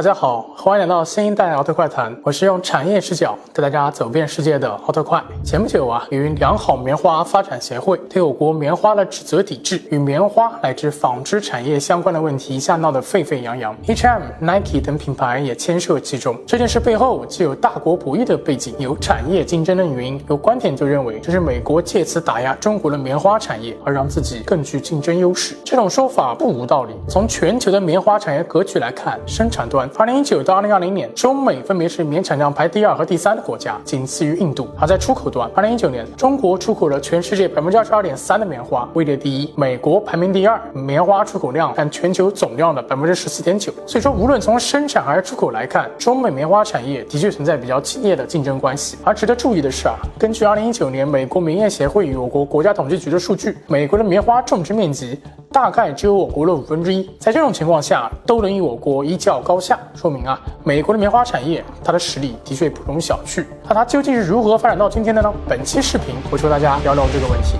大家好，欢迎来到新一代奥特快谈。我是用产业视角带大家走遍世界的奥特快。前不久啊，由于良好棉花发展协会对我国棉花的指责抵制，与棉花乃至纺织产业相关的问题一下闹得沸沸扬扬，H&M、Nike 等品牌也牵涉其中。这件事背后既有大国博弈的背景，有产业竞争的原因。有观点就认为这是美国借此打压中国的棉花产业，而让自己更具竞争优势。这种说法不无道理。从全球的棉花产业格局来看，生产端。二零一九到二零二零年，中美分别是棉产量排第二和第三的国家，仅次于印度。而在出口端，二零一九年，中国出口了全世界百分之二十二点三的棉花，位列第一；美国排名第二，棉花出口量占全球总量的百分之十四点九。所以说，无论从生产还是出口来看，中美棉花产业的确存在比较激烈的竞争关系。而值得注意的是啊，根据二零一九年美国棉业协会与我国国家统计局的数据，美国的棉花种植面积。大概只有我国的五分之一，在这种情况下都能与我国一较高下，说明啊，美国的棉花产业它的实力的确不容小觑。那它究竟是如何发展到今天的呢？本期视频我就和大家聊聊这个问题。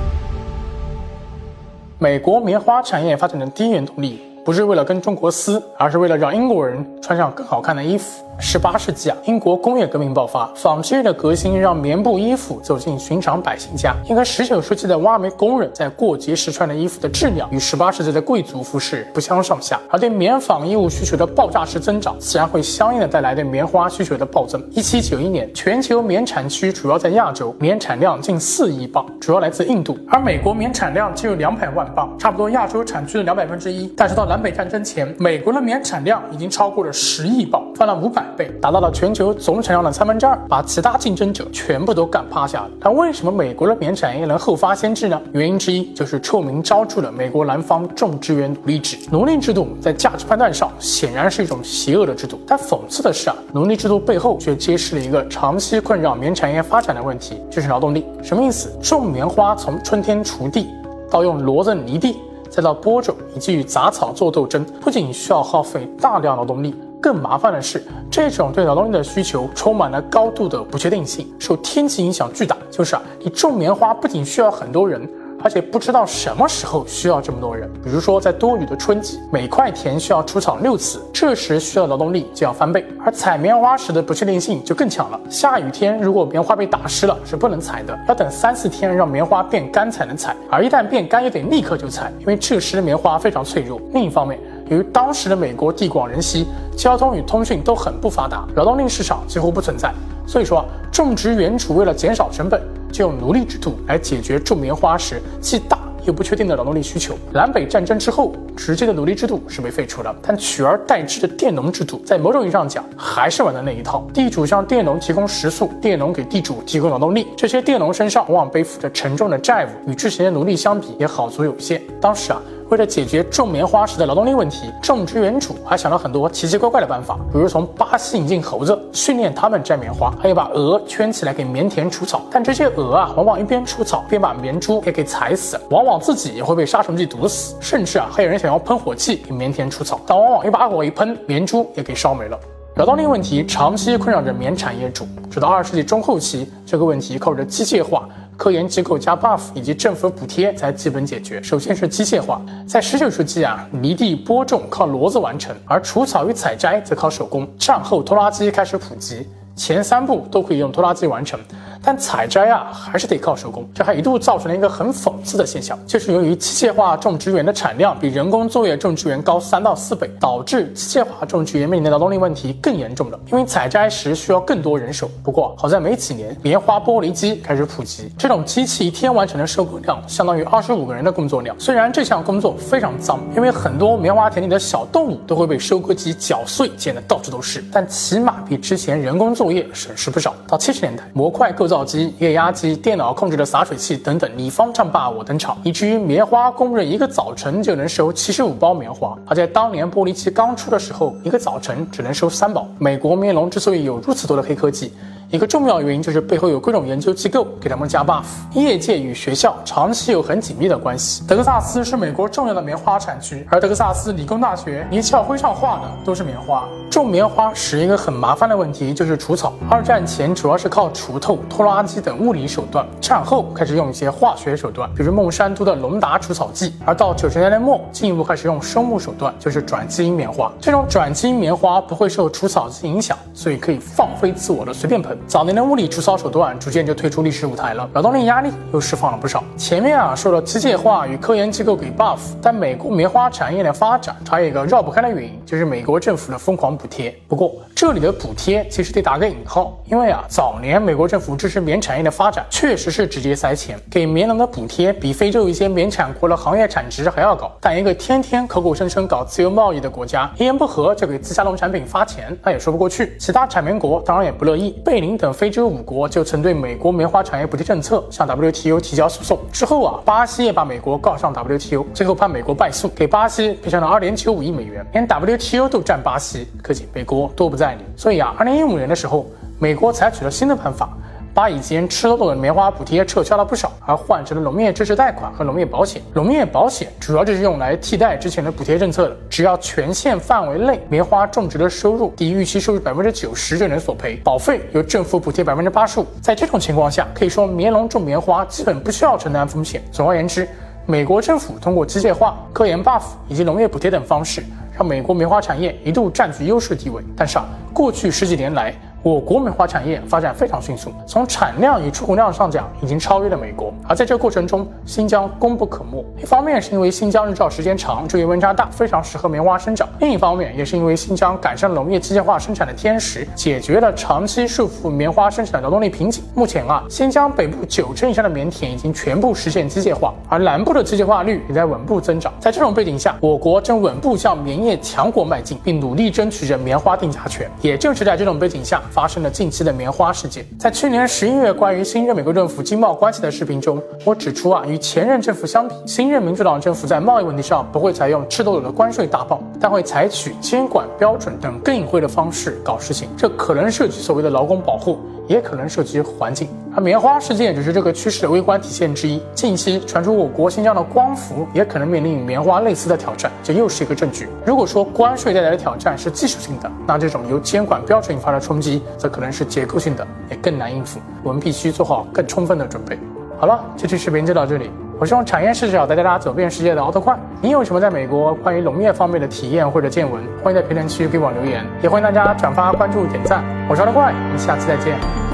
美国棉花产业发展的第一原动力，不是为了跟中国撕，而是为了让英国人穿上更好看的衣服。十八世纪啊，英国工业革命爆发，纺织业的革新让棉布衣服走进寻常百姓家。应该十九世纪的挖煤工人在过节时穿的衣服的质量与十八世纪的贵族服饰不相上下，而对棉纺衣物需求的爆炸式增长，自然会相应的带来对棉花需求的暴增。一七九一年，全球棉产区主要在亚洲，棉产量近四亿磅，主要来自印度，而美国棉产量只有两百万磅，差不多亚洲产区的两百分之一。但是到南北战争前，美国的棉产量已经超过了十亿磅，翻了五百。倍达到了全球总产量的三分之二，把其他竞争者全部都干趴下了。但为什么美国的棉产业能后发先至呢？原因之一就是臭名昭著的美国南方种植园奴隶制。奴隶制度在价值判断上显然是一种邪恶的制度，但讽刺的是啊，奴隶制度背后却揭示了一个长期困扰棉产业发展的问题，就是劳动力。什么意思？种棉花从春天锄地到用骡子犁地，再到播种以及与杂草做斗争，不仅需要耗费大量劳动力。更麻烦的是，这种对劳动力的需求充满了高度的不确定性，受天气影响巨大。就是啊，你种棉花不仅需要很多人，而且不知道什么时候需要这么多人。比如说，在多雨的春季，每块田需要除草六次，这时需要劳动力就要翻倍。而采棉花时的不确定性就更强了，下雨天如果棉花被打湿了，是不能采的，要等三四天让棉花变干才能采。而一旦变干，又得立刻就采，因为这时的棉花非常脆弱。另一方面，由于当时的美国地广人稀，交通与通讯都很不发达，劳动力市场几乎不存在。所以说啊，种植园主为了减少成本，就用奴隶制度来解决种棉花时既大又不确定的劳动力需求。南北战争之后，直接的奴隶制度是被废除了，但取而代之的佃农制度，在某种意义上讲，还是玩的那一套。地主向佃农提供食宿，佃农给地主提供劳动力，这些佃农身上往往背负着沉重的债务，与之前的奴隶相比也好足有限。当时啊。为了解决种棉花时的劳动力问题，种植园主还想了很多奇奇怪怪的办法，比如从巴西引进猴子，训练他们摘棉花，还有把鹅圈起来给棉田除草。但这些鹅啊，往往一边除草，边把棉猪也给踩死，往往自己也会被杀虫剂毒死，甚至啊，还有人想要喷火器给棉田除草，但往往一把火一喷，棉猪也给烧没了。劳动力问题长期困扰着棉产业主，直到二十世纪中后期，这个问题靠着机械化。科研机构加 buff 以及政府补贴才基本解决。首先是机械化，在十九世纪啊，犁地播种靠骡子完成，而除草与采摘则靠手工。战后拖拉机开始普及，前三步都可以用拖拉机完成。但采摘啊，还是得靠手工，这还一度造成了一个很讽刺的现象，就是由于机械化种植园的产量比人工作业种植园高三到四倍，导致机械化种植园面临的劳动力问题更严重了。因为采摘时需要更多人手。不过好在没几年，棉花剥离机开始普及，这种机器一天完成的收割量相当于二十五个人的工作量。虽然这项工作非常脏，因为很多棉花田里的小动物都会被收割机搅碎，溅得到处都是，但起码比之前人工作业省时不少。到七十年代，模块构造机、液压机、电脑控制的洒水器等等，你方唱罢我登场，以至于棉花工人一个早晨就能收七十五包棉花。而在当年玻璃器刚出的时候，一个早晨只能收三包。美国棉农之所以有如此多的黑科技，一个重要原因就是背后有各种研究机构给他们加 buff。业界与学校长期有很紧密的关系。德克萨斯是美国重要的棉花产区，而德克萨斯理工大学一校徽上画的都是棉花。种棉花是一个很麻烦的问题，就是除草。二战前主要是靠锄头、拖拉机等物理手段，战后开始用一些化学手段，比如孟山都的龙达除草剂。而到九十年代末，进一步开始用生物手段，就是转基因棉花。这种转基因棉花不会受除草剂影响，所以可以放飞自我的随便喷。早年的物理除草手段逐渐就退出历史舞台了，劳动力压力又释放了不少。前面啊说了机械化与科研机构给 buff，但美国棉花产业的发展还有一个绕不开的原因，就是美国政府的疯狂。补贴，不过这里的补贴其实得打个引号，因为啊，早年美国政府支持棉产业的发展，确实是直接塞钱给棉农的补贴，比非洲一些棉产国的行业产值还要高。但一个天天口口声声搞自由贸易的国家，一言不合就给自家农产品发钱，那也说不过去。其他产棉国当然也不乐意，贝等非洲五国就曾对美国棉花产业补贴政策向 WTO 提交诉讼。之后啊，巴西也把美国告上 WTO，最后判美国败诉，给巴西赔偿了二点九五亿美元，连 WTO 都占巴西。可见美国多不在理，所以啊，二零一五年的时候，美国采取了新的办法，把以前吃多的棉花补贴撤销了不少，而换成了农业支持贷款和农业保险。农业保险主要就是用来替代之前的补贴政策的，只要全县范围内棉花种植的收入低于预期收入百分之九十就能索赔，保费由政府补贴百分之八十五。在这种情况下，可以说棉农种棉花基本不需要承担风险。总而言之，美国政府通过机械化、科研 buff 以及农业补贴等方式。让美国棉花产业一度占据优势地位，但是啊，过去十几年来。我国棉花产业发展非常迅速，从产量与出口量上讲，已经超越了美国。而在这个过程中，新疆功不可没。一方面是因为新疆日照时间长，昼夜温差大，非常适合棉花生长；另一方面，也是因为新疆赶上农业机械化生产的天时，解决了长期束缚棉花生产的劳动力瓶颈。目前啊，新疆北部九成以上的棉田已经全部实现机械化，而南部的机械化率也在稳步增长。在这种背景下，我国正稳步向棉业强国迈进，并努力争取着棉花定价权。也正是在这种背景下。发生了近期的棉花事件。在去年十一月关于新任美国政府经贸关系的视频中，我指出啊，与前任政府相比，新任民主党政府在贸易问题上不会采用赤裸裸的关税大棒，但会采取监管标准等更隐晦的方式搞事情。这可能涉及所谓的劳工保护。也可能涉及环境，棉花事件只是这个趋势的微观体现之一。近期传出我国新疆的光伏也可能面临与棉花类似的挑战，这又是一个证据。如果说关税带来的挑战是技术性的，那这种由监管标准引发的冲击则可能是结构性的，也更难应付。我们必须做好更充分的准备。好了，这期视频就到这里。我是用产业视角带大家走遍世界的奥特快。你有什么在美国关于农业方面的体验或者见闻？欢迎在评论区给我留言，也欢迎大家转发、关注、点赞。我是奥特快，我们下次再见。